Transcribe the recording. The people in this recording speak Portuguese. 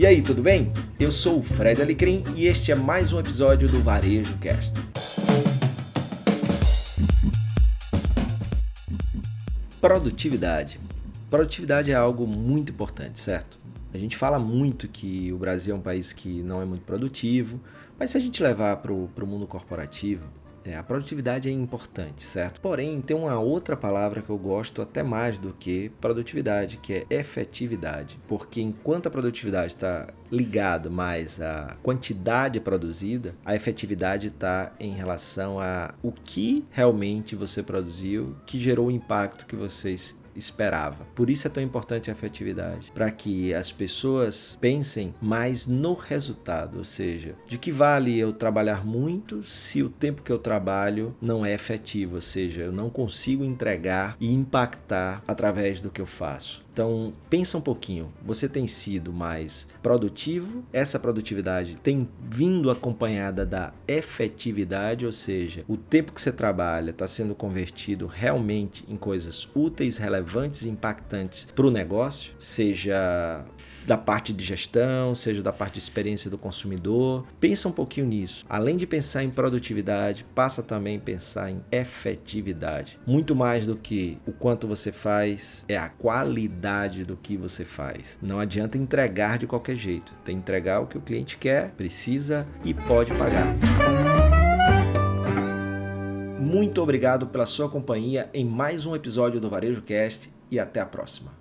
E aí, tudo bem? Eu sou o Fred Alecrim e este é mais um episódio do Varejo Cast. Produtividade. Produtividade é algo muito importante, certo? A gente fala muito que o Brasil é um país que não é muito produtivo, mas se a gente levar para o mundo corporativo, é, a produtividade é importante, certo? Porém, tem uma outra palavra que eu gosto até mais do que produtividade, que é efetividade. Porque enquanto a produtividade está ligado mais à quantidade produzida, a efetividade está em relação a o que realmente você produziu, que gerou o impacto que vocês esperava. Por isso é tão importante a afetividade, para que as pessoas pensem mais no resultado, ou seja, de que vale eu trabalhar muito se o tempo que eu trabalho não é efetivo, ou seja, eu não consigo entregar e impactar através do que eu faço. Então, pensa um pouquinho. Você tem sido mais produtivo? Essa produtividade tem vindo acompanhada da efetividade, ou seja, o tempo que você trabalha está sendo convertido realmente em coisas úteis, relevantes impactantes para o negócio, seja da parte de gestão, seja da parte de experiência do consumidor. Pensa um pouquinho nisso. Além de pensar em produtividade, passa também a pensar em efetividade. Muito mais do que o quanto você faz, é a qualidade do que você faz. Não adianta entregar de qualquer jeito. Tem que entregar o que o cliente quer, precisa e pode pagar. Muito obrigado pela sua companhia em mais um episódio do Varejo Cast e até a próxima.